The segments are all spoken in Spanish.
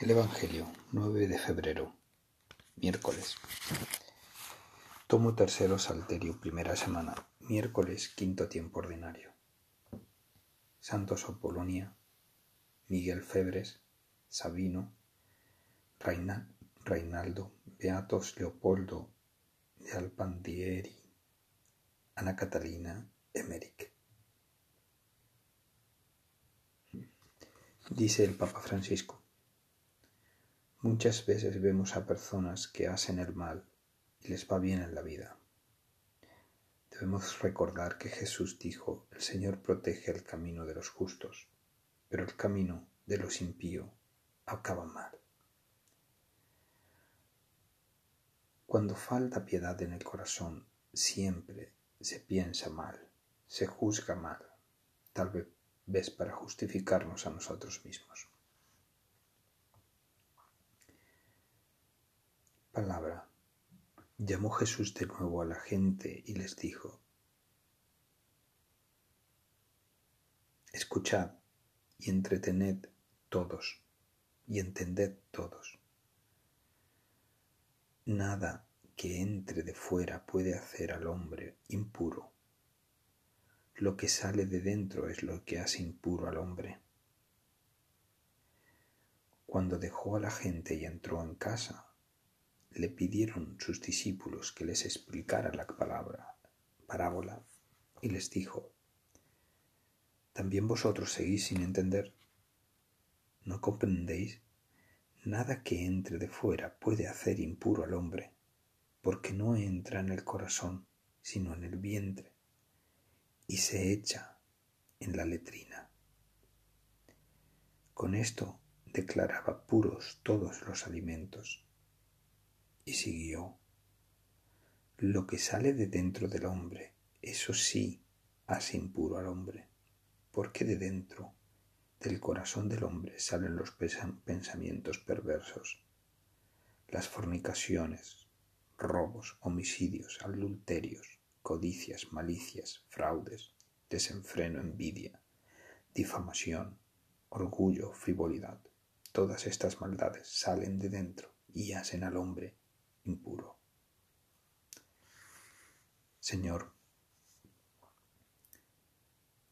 El Evangelio, 9 de febrero, miércoles. Tomo tercero Salterio, primera semana, miércoles, quinto tiempo ordinario. Santos Apolonia, Miguel Febres, Sabino, Reinaldo, Beatos Leopoldo de Alpandieri, Ana Catalina, Emeric. Dice el Papa Francisco. Muchas veces vemos a personas que hacen el mal y les va bien en la vida. Debemos recordar que Jesús dijo, el Señor protege el camino de los justos, pero el camino de los impíos acaba mal. Cuando falta piedad en el corazón, siempre se piensa mal, se juzga mal, tal vez para justificarnos a nosotros mismos. Palabra, llamó Jesús de nuevo a la gente y les dijo, Escuchad y entretened todos y entended todos. Nada que entre de fuera puede hacer al hombre impuro. Lo que sale de dentro es lo que hace impuro al hombre. Cuando dejó a la gente y entró en casa, le pidieron sus discípulos que les explicara la palabra, parábola, y les dijo, ¿también vosotros seguís sin entender? ¿No comprendéis? Nada que entre de fuera puede hacer impuro al hombre, porque no entra en el corazón, sino en el vientre, y se echa en la letrina. Con esto declaraba puros todos los alimentos y siguió. Lo que sale de dentro del hombre, eso sí hace impuro al hombre, porque de dentro del corazón del hombre salen los pensamientos perversos, las fornicaciones, robos, homicidios, adulterios, codicias, malicias, fraudes, desenfreno, envidia, difamación, orgullo, frivolidad. Todas estas maldades salen de dentro y hacen al hombre impuro. Señor,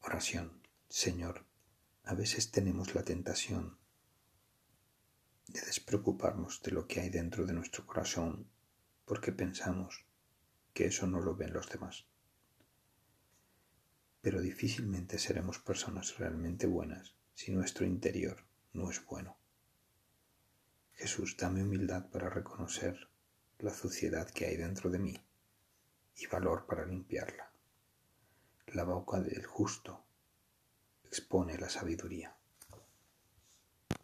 oración, Señor, a veces tenemos la tentación de despreocuparnos de lo que hay dentro de nuestro corazón porque pensamos que eso no lo ven los demás. Pero difícilmente seremos personas realmente buenas si nuestro interior no es bueno. Jesús, dame humildad para reconocer la suciedad que hay dentro de mí y valor para limpiarla. La boca del justo expone la sabiduría.